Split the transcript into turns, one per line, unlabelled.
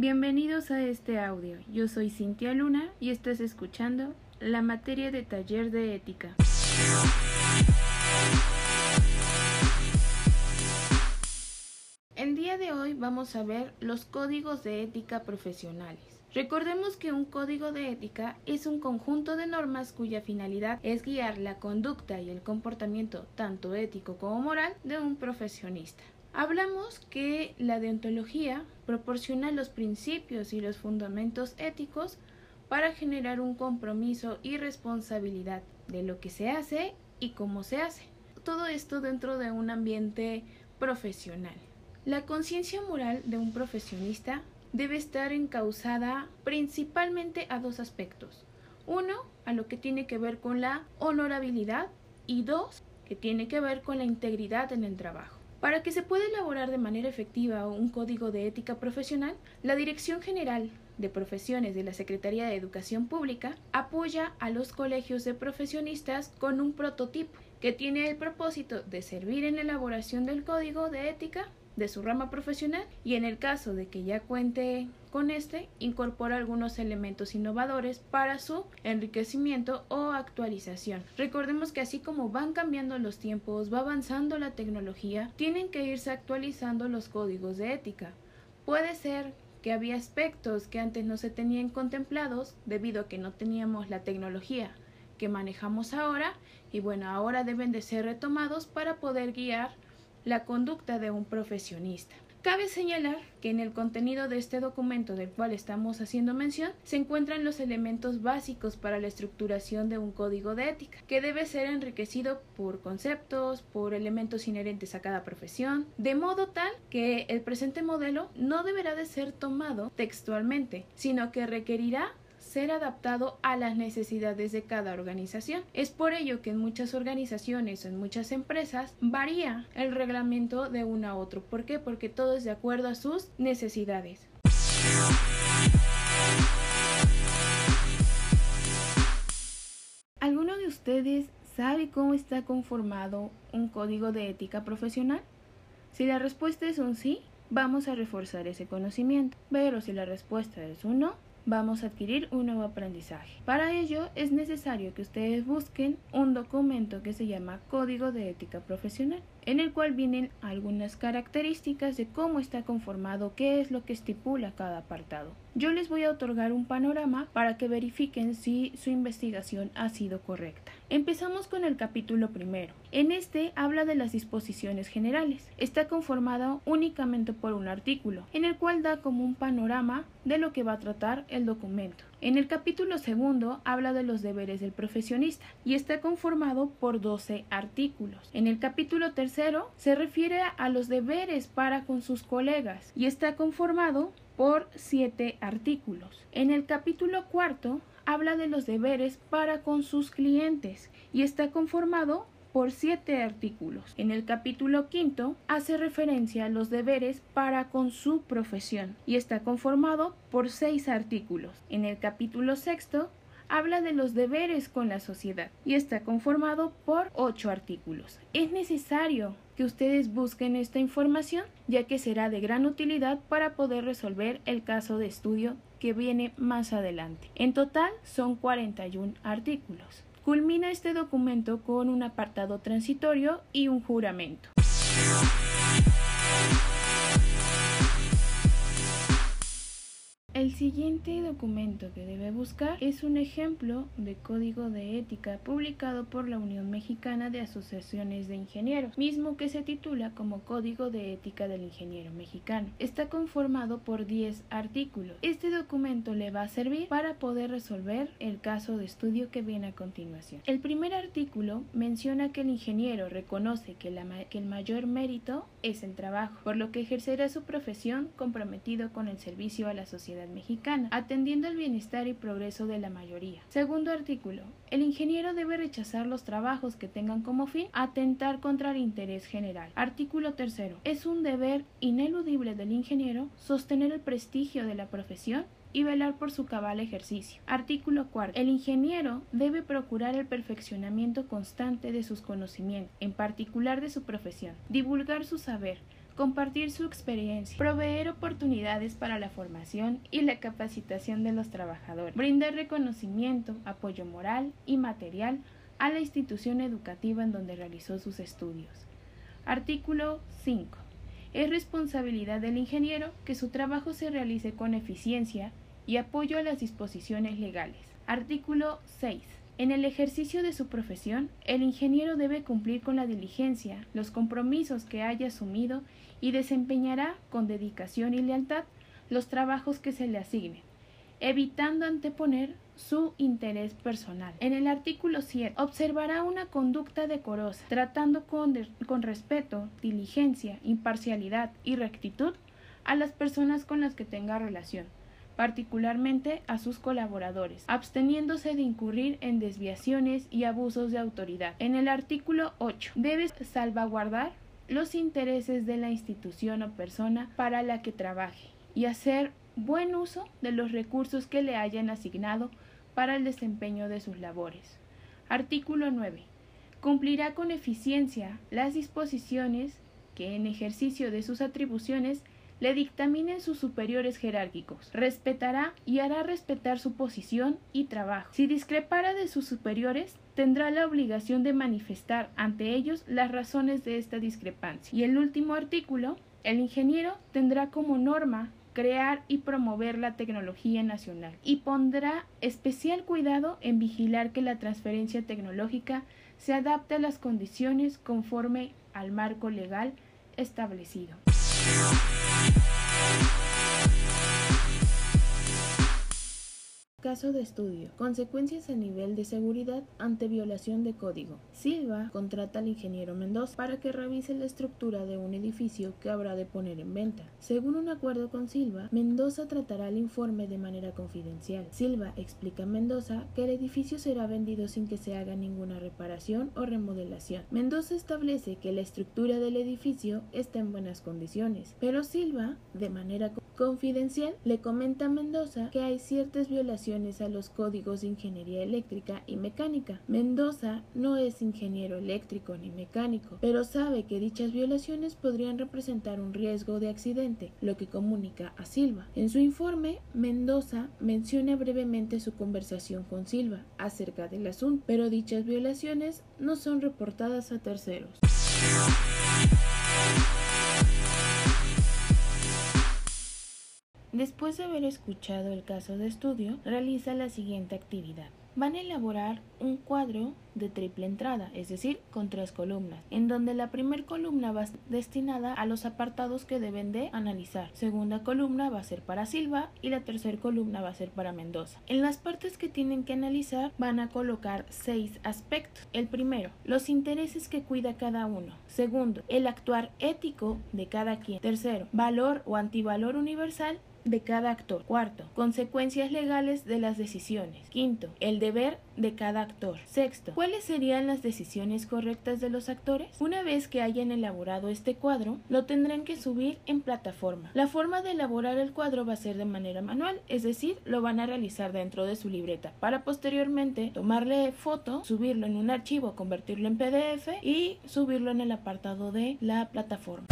Bienvenidos a este audio. Yo soy Cintia Luna y estás escuchando la materia de taller de ética. En día de hoy vamos a ver los códigos de ética profesionales. Recordemos que un código de ética es un conjunto de normas cuya finalidad es guiar la conducta y el comportamiento tanto ético como moral de un profesionista. Hablamos que la deontología proporciona los principios y los fundamentos éticos para generar un compromiso y responsabilidad de lo que se hace y cómo se hace. Todo esto dentro de un ambiente profesional. La conciencia moral de un profesionista debe estar encausada principalmente a dos aspectos. Uno, a lo que tiene que ver con la honorabilidad y dos, que tiene que ver con la integridad en el trabajo. Para que se pueda elaborar de manera efectiva un código de ética profesional, la Dirección General de Profesiones de la Secretaría de Educación Pública apoya a los colegios de profesionistas con un prototipo que tiene el propósito de servir en la elaboración del código de ética de su rama profesional y en el caso de que ya cuente con este, incorpora algunos elementos innovadores para su enriquecimiento o actualización. Recordemos que así como van cambiando los tiempos, va avanzando la tecnología, tienen que irse actualizando los códigos de ética. Puede ser que había aspectos que antes no se tenían contemplados debido a que no teníamos la tecnología que manejamos ahora y bueno, ahora deben de ser retomados para poder guiar la conducta de un profesionista. Cabe señalar que en el contenido de este documento del cual estamos haciendo mención se encuentran los elementos básicos para la estructuración de un código de ética, que debe ser enriquecido por conceptos, por elementos inherentes a cada profesión, de modo tal que el presente modelo no deberá de ser tomado textualmente, sino que requerirá ser adaptado a las necesidades de cada organización. Es por ello que en muchas organizaciones o en muchas empresas varía el reglamento de uno a otro. ¿Por qué? Porque todo es de acuerdo a sus necesidades. ¿Alguno de ustedes sabe cómo está conformado un código de ética profesional? Si la respuesta es un sí, vamos a reforzar ese conocimiento. Pero si la respuesta es un no, vamos a adquirir un nuevo aprendizaje. Para ello es necesario que ustedes busquen un documento que se llama Código de Ética Profesional en el cual vienen algunas características de cómo está conformado, qué es lo que estipula cada apartado. Yo les voy a otorgar un panorama para que verifiquen si su investigación ha sido correcta. Empezamos con el capítulo primero. En este habla de las disposiciones generales. Está conformado únicamente por un artículo, en el cual da como un panorama de lo que va a tratar el documento. En el capítulo segundo habla de los deberes del profesionista y está conformado por 12 artículos. En el capítulo tercero se refiere a los deberes para con sus colegas y está conformado por 7 artículos. En el capítulo cuarto habla de los deberes para con sus clientes y está conformado por siete artículos. En el capítulo quinto hace referencia a los deberes para con su profesión y está conformado por seis artículos. En el capítulo sexto habla de los deberes con la sociedad y está conformado por ocho artículos. Es necesario que ustedes busquen esta información ya que será de gran utilidad para poder resolver el caso de estudio que viene más adelante. En total son 41 artículos. Culmina este documento con un apartado transitorio y un juramento. El siguiente documento que debe buscar es un ejemplo de código de ética publicado por la Unión Mexicana de Asociaciones de Ingenieros, mismo que se titula como Código de Ética del Ingeniero Mexicano. Está conformado por 10 artículos. Este documento le va a servir para poder resolver el caso de estudio que viene a continuación. El primer artículo menciona que el ingeniero reconoce que, que el mayor mérito es el trabajo, por lo que ejercerá su profesión comprometido con el servicio a la sociedad mexicana, atendiendo el bienestar y progreso de la mayoría. Segundo artículo. El ingeniero debe rechazar los trabajos que tengan como fin atentar contra el interés general. Artículo tercero. Es un deber ineludible del ingeniero sostener el prestigio de la profesión y velar por su cabal ejercicio. Artículo 4. El ingeniero debe procurar el perfeccionamiento constante de sus conocimientos, en particular de su profesión, divulgar su saber, compartir su experiencia, proveer oportunidades para la formación y la capacitación de los trabajadores, brindar reconocimiento, apoyo moral y material a la institución educativa en donde realizó sus estudios. Artículo 5. Es responsabilidad del ingeniero que su trabajo se realice con eficiencia y apoyo a las disposiciones legales. Artículo 6. En el ejercicio de su profesión, el ingeniero debe cumplir con la diligencia los compromisos que haya asumido y desempeñará con dedicación y lealtad los trabajos que se le asignen, evitando anteponer su interés personal. En el artículo 7 observará una conducta decorosa, tratando con, con respeto, diligencia, imparcialidad y rectitud a las personas con las que tenga relación particularmente a sus colaboradores, absteniéndose de incurrir en desviaciones y abusos de autoridad. En el artículo 8, debe salvaguardar los intereses de la institución o persona para la que trabaje y hacer buen uso de los recursos que le hayan asignado para el desempeño de sus labores. Artículo 9. Cumplirá con eficiencia las disposiciones que en ejercicio de sus atribuciones le dictaminen sus superiores jerárquicos, respetará y hará respetar su posición y trabajo. Si discrepara de sus superiores, tendrá la obligación de manifestar ante ellos las razones de esta discrepancia. Y el último artículo, el ingeniero tendrá como norma crear y promover la tecnología nacional y pondrá especial cuidado en vigilar que la transferencia tecnológica se adapte a las condiciones conforme al marco legal establecido. Caso de estudio. Consecuencias a nivel de seguridad ante violación de código. Silva contrata al ingeniero Mendoza para que revise la estructura de un edificio que habrá de poner en venta. Según un acuerdo con Silva, Mendoza tratará el informe de manera confidencial. Silva explica a Mendoza que el edificio será vendido sin que se haga ninguna reparación o remodelación. Mendoza establece que la estructura del edificio está en buenas condiciones, pero Silva, de manera confidencial, le comenta a Mendoza que hay ciertas violaciones a los códigos de ingeniería eléctrica y mecánica. Mendoza no es ingeniero eléctrico ni mecánico, pero sabe que dichas violaciones podrían representar un riesgo de accidente, lo que comunica a Silva. En su informe, Mendoza menciona brevemente su conversación con Silva acerca del asunto, pero dichas violaciones no son reportadas a terceros. Después de haber escuchado el caso de estudio, realiza la siguiente actividad. Van a elaborar un cuadro de triple entrada, es decir, con tres columnas, en donde la primera columna va destinada a los apartados que deben de analizar, segunda columna va a ser para Silva y la tercera columna va a ser para Mendoza. En las partes que tienen que analizar van a colocar seis aspectos. El primero, los intereses que cuida cada uno. Segundo, el actuar ético de cada quien. Tercero, valor o antivalor universal de cada actor. Cuarto, consecuencias legales de las decisiones. Quinto, el deber de cada actor. Sexto, ¿cuáles serían las decisiones correctas de los actores? Una vez que hayan elaborado este cuadro, lo tendrán que subir en plataforma. La forma de elaborar el cuadro va a ser de manera manual, es decir, lo van a realizar dentro de su libreta para posteriormente tomarle foto, subirlo en un archivo, convertirlo en PDF y subirlo en el apartado de la plataforma.